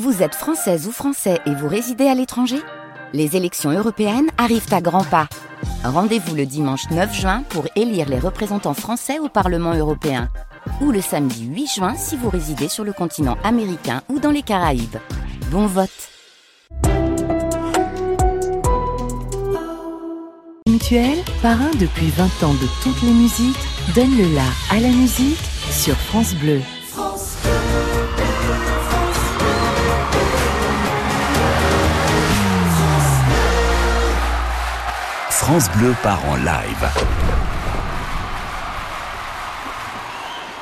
Vous êtes française ou français et vous résidez à l'étranger? Les élections européennes arrivent à grands pas. Rendez-vous le dimanche 9 juin pour élire les représentants français au Parlement européen. Ou le samedi 8 juin si vous résidez sur le continent américain ou dans les Caraïbes. Bon vote Mutuel, parrain depuis 20 ans de toutes les musiques, donne le la à la musique sur France Bleu. France part en live.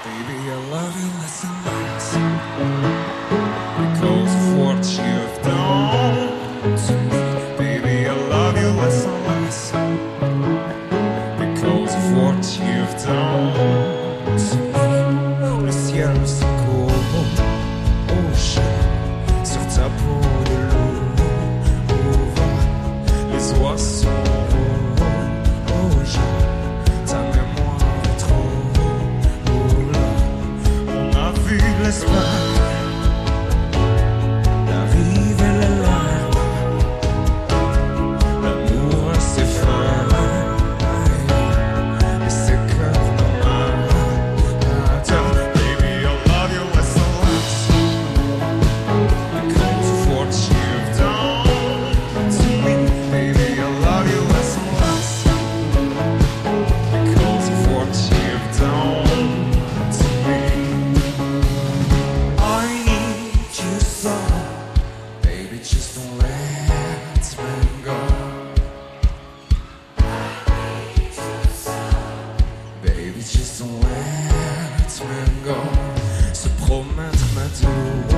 Baby, I love you less and less because of what you've done to me. Baby, I love you less and less because of what you've done to me. Le ciel It's just a way to go. Se promettre maintenant.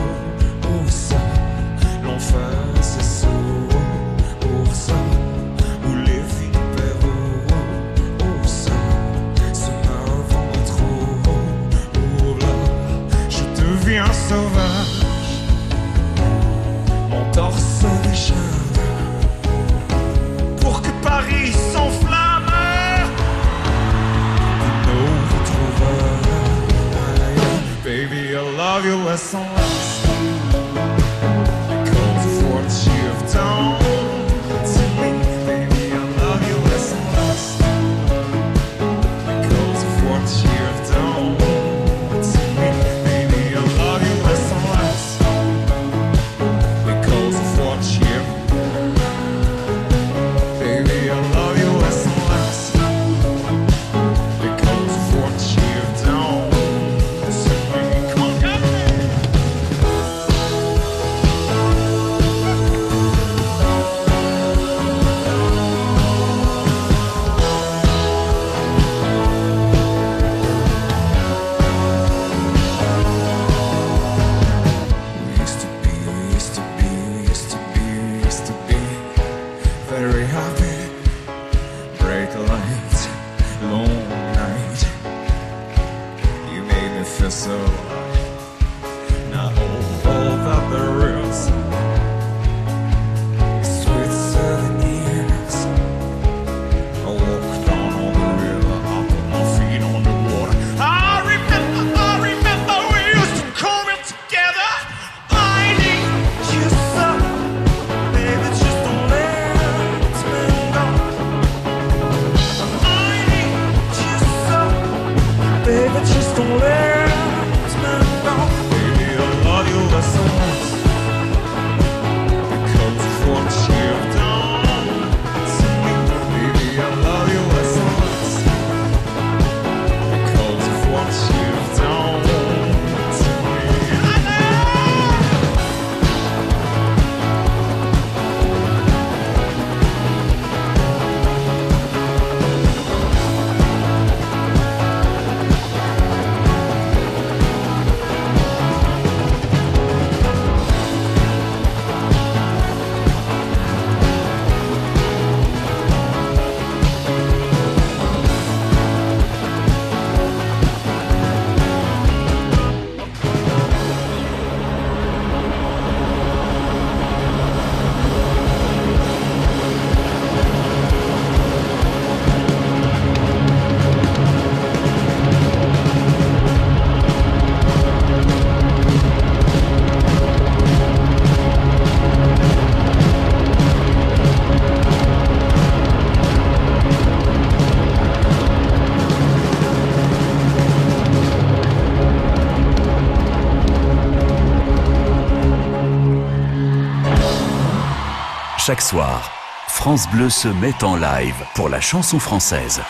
Chaque soir, France Bleu se met en live pour la chanson française.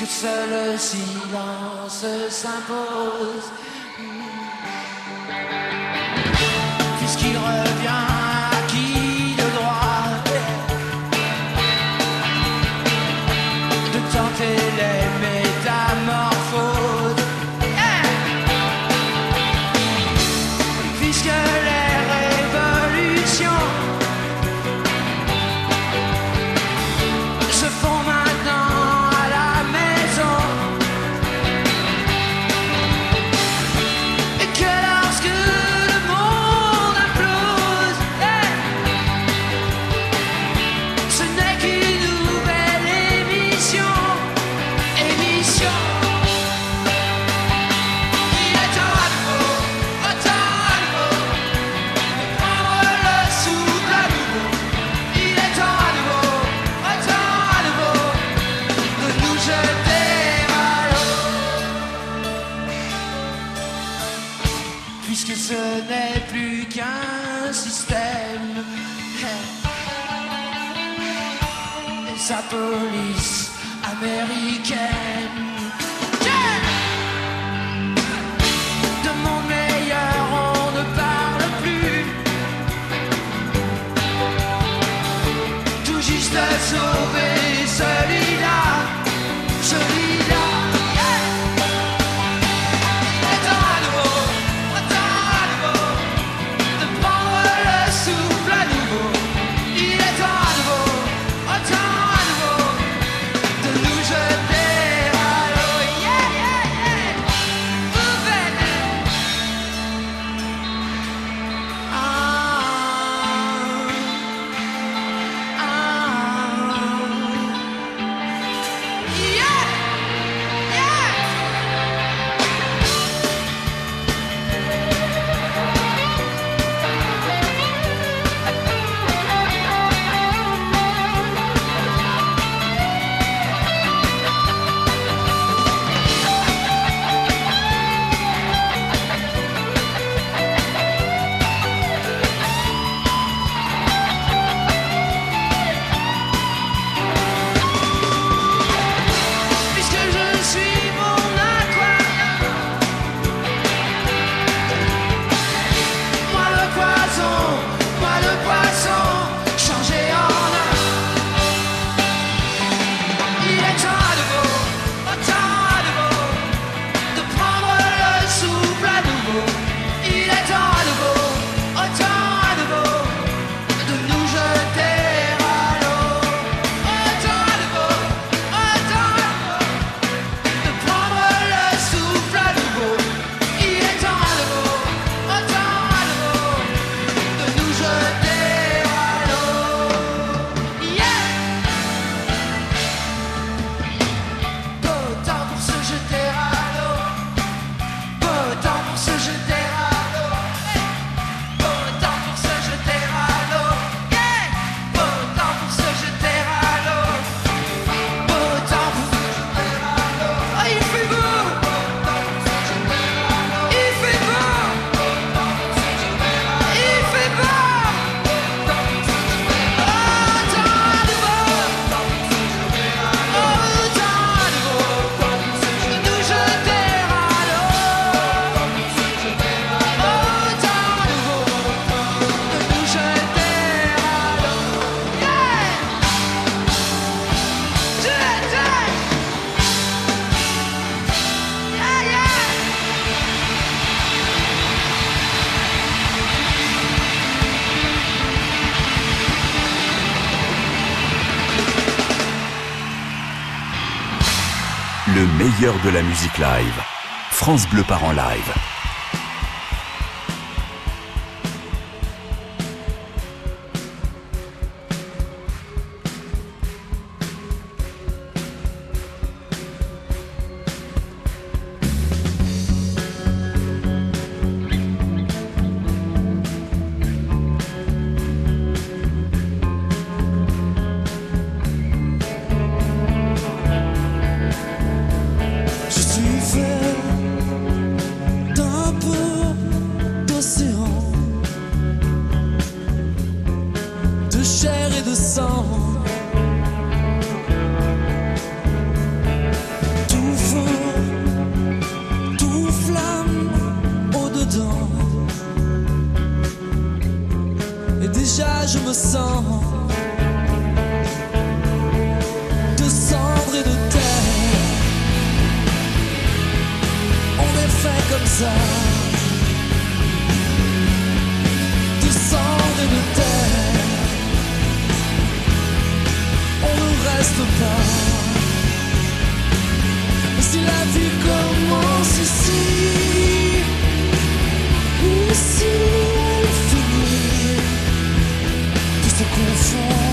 que seul le silence s'impose. police américaine. de la musique live. France Bleu part en live. the sun.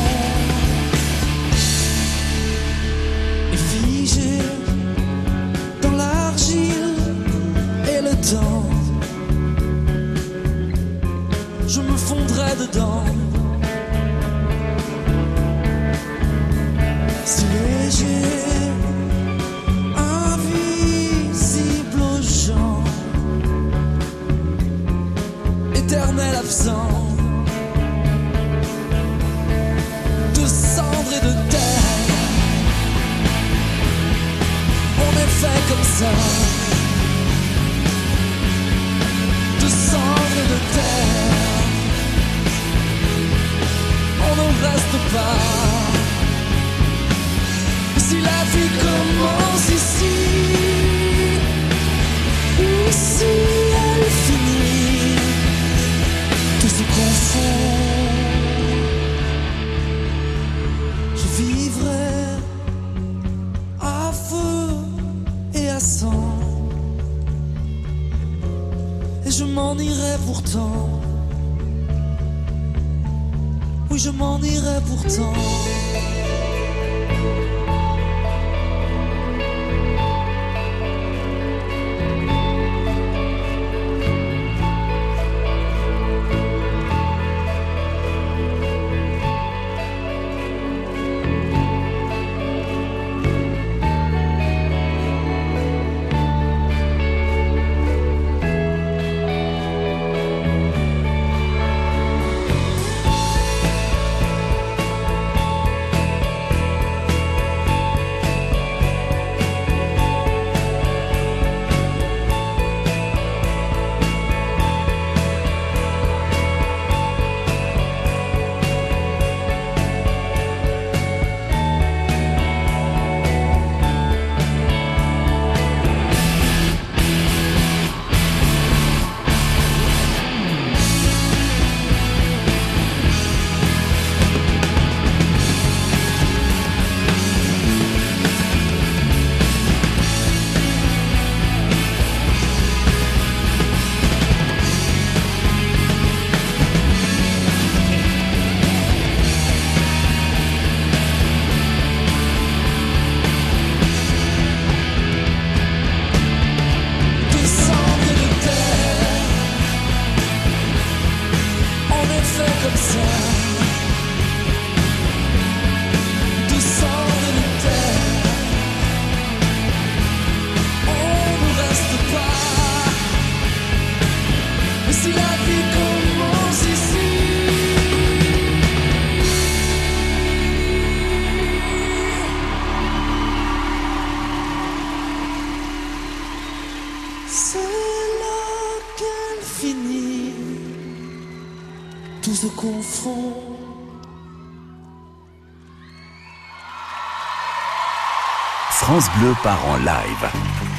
Bleu part en live.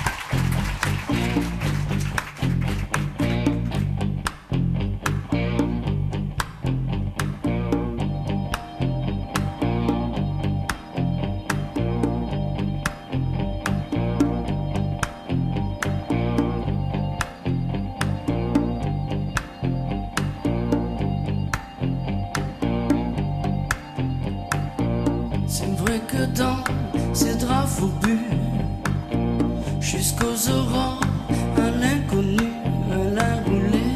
C'est vrai que dans ces draps fourbus, jusqu'aux aurores, un inconnu, un roulé,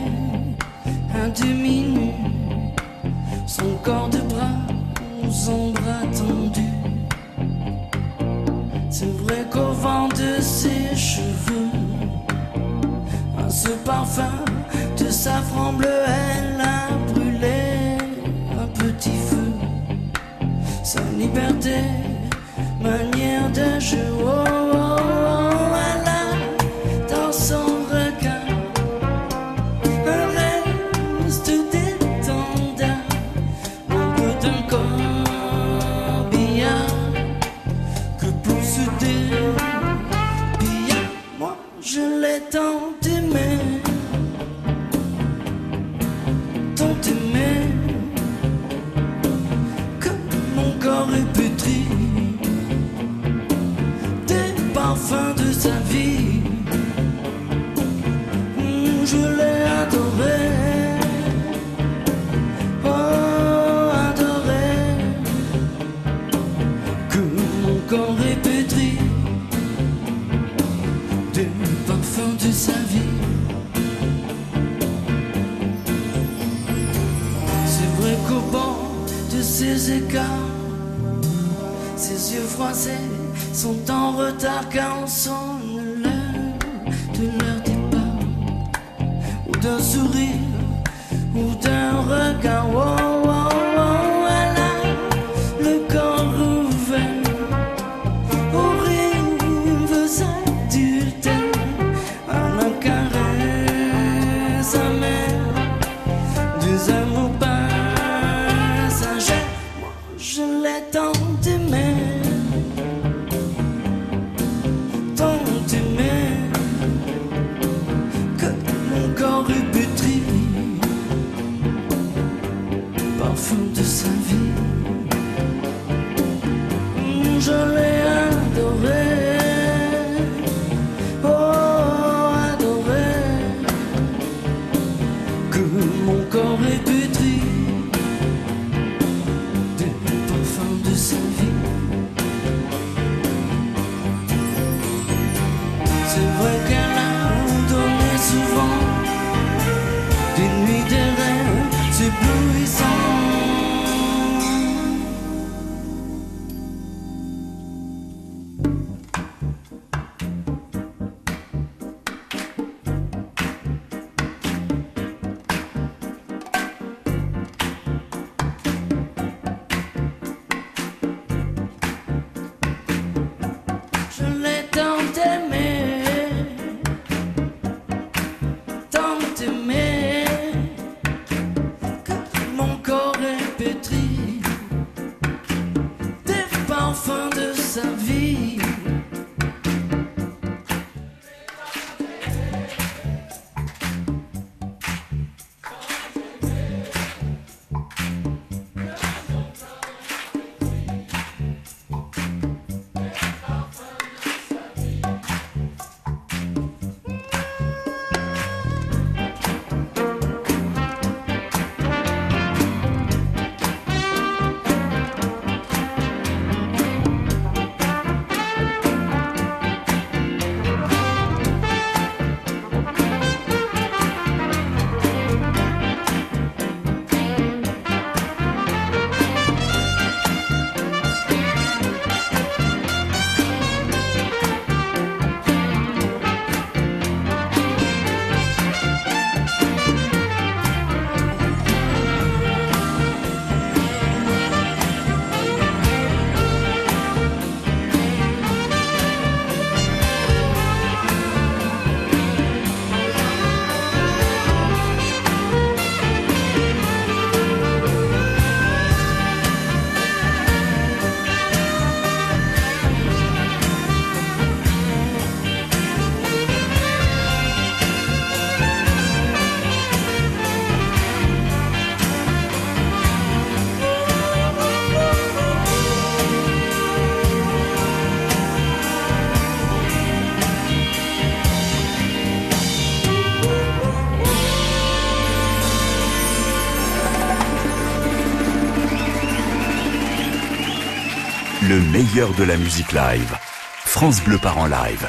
un demi-nu, son corps de bras, ombre attendue. C'est vrai qu'au vent de ses cheveux, à ce parfum de safran bleu, elle a sa liberté, manière de jouer. sont en retard car on sonne l'heure de leur départ ou d'un sourire ou d'un regard. Oh, oh, oh, le corps ouvert aux rives adultères à la caresse amère des amours. de la musique live. France Bleu part en live.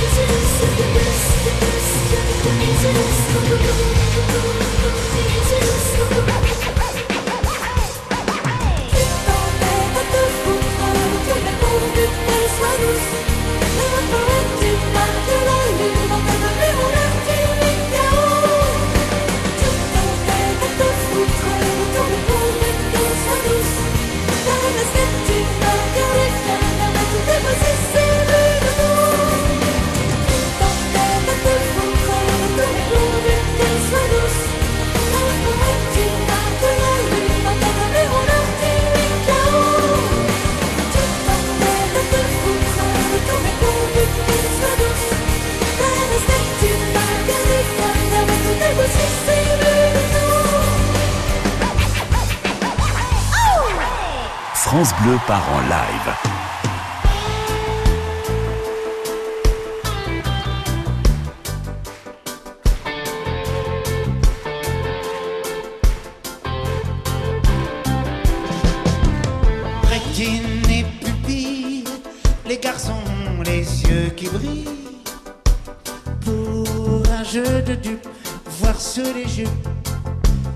Jesus, Le parent live et Pupille, les garçons, les yeux qui brillent pour un jeu de dupes, voir sur les yeux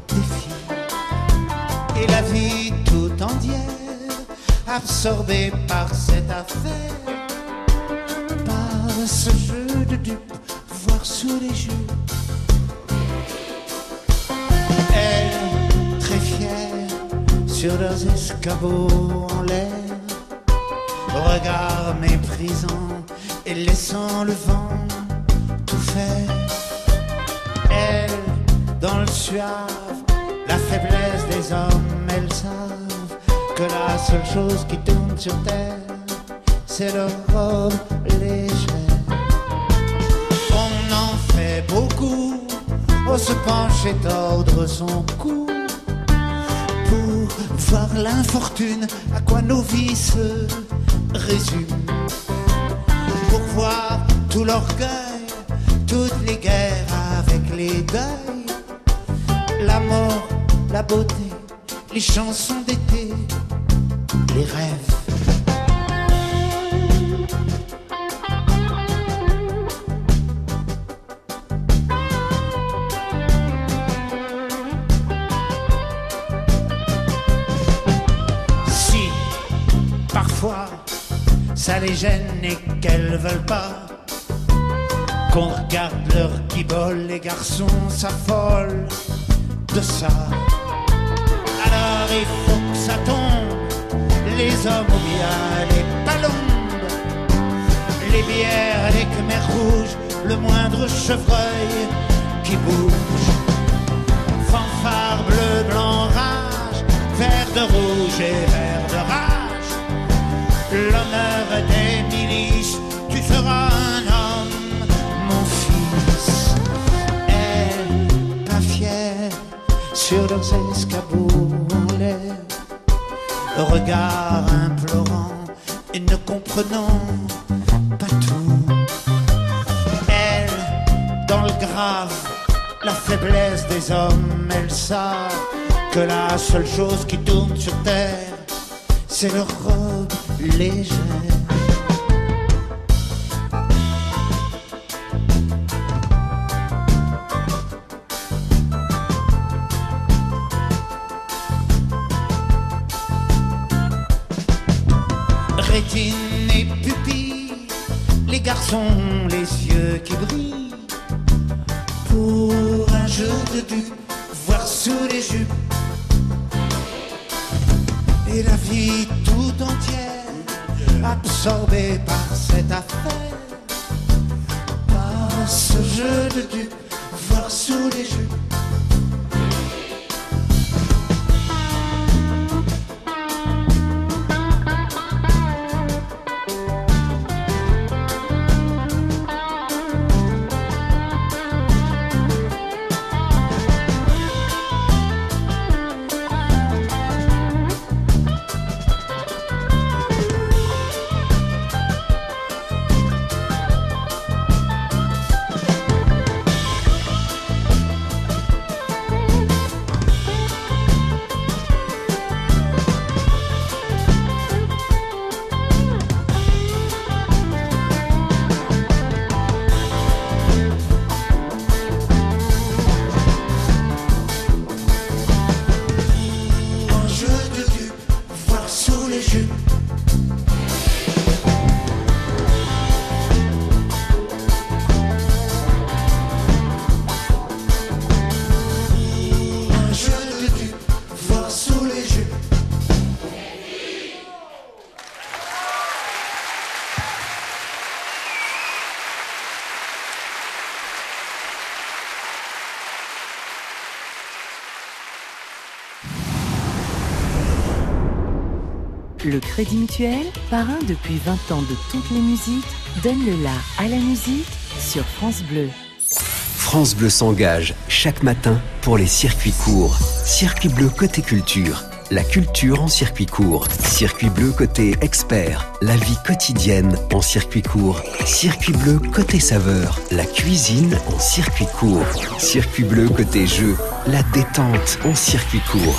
des filles et la vie absorbé par cette affaire, par ce jeu de dupes, voire sous les jeux. Elles, très fières, sur leurs escabeaux en l'air, regard méprisant et laissant le vent tout faire. Elles, dans le suave, la faiblesse des hommes, elles savent que la seule chose qui tourne sur terre, c'est leur robe légère. On en fait beaucoup, on se penche et tordre son cou. Pour voir l'infortune à quoi nos vies se résument. Pour voir tout l'orgueil, toutes les guerres avec les deuils, la mort, la beauté les chansons d'été, les rêves. Si, parfois, ça les gêne et qu'elles veulent pas qu'on regarde leur guibole, les garçons s'affolent de ça. Les hommes ou bien les palombes, les bières, les khmers rouges, le moindre chevreuil qui bouge. Fanfare bleu, blanc, rage, vert de rouge et vert de rage. L'honneur des milices, tu seras un homme, mon fils. Elle, pas fière, sur leurs l'air, regard implorant et ne comprenant pas tout. Elle, dans le grave, la faiblesse des hommes, elles savent que la seule chose qui tourne sur terre, c'est leur robe. De dupes, voir sous les jupes. Crédit Mutuel, parrain depuis 20 ans de toutes les musiques, donne le la à la musique sur France Bleu. France Bleu s'engage chaque matin pour les circuits courts. Circuit bleu côté culture. La culture en circuit court. Circuit bleu côté expert. La vie quotidienne en circuit court. Circuit bleu côté saveur. La cuisine en circuit court. Circuit bleu côté jeu. La détente en circuit court.